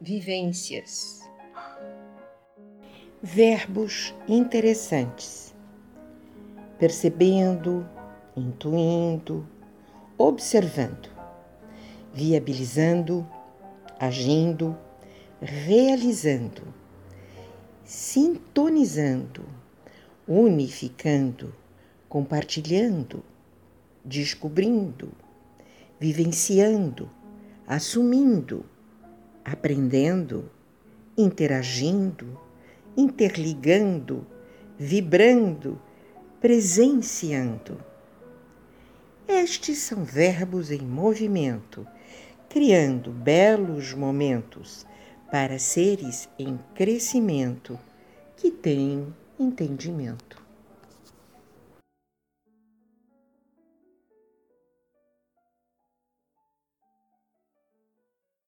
vivências. Verbos interessantes. Percebendo, intuindo, observando, viabilizando, agindo, realizando, sintonizando, unificando, compartilhando, descobrindo, vivenciando, assumindo aprendendo, interagindo, interligando, vibrando, presenciando. Estes são verbos em movimento, criando belos momentos para seres em crescimento que têm entendimento.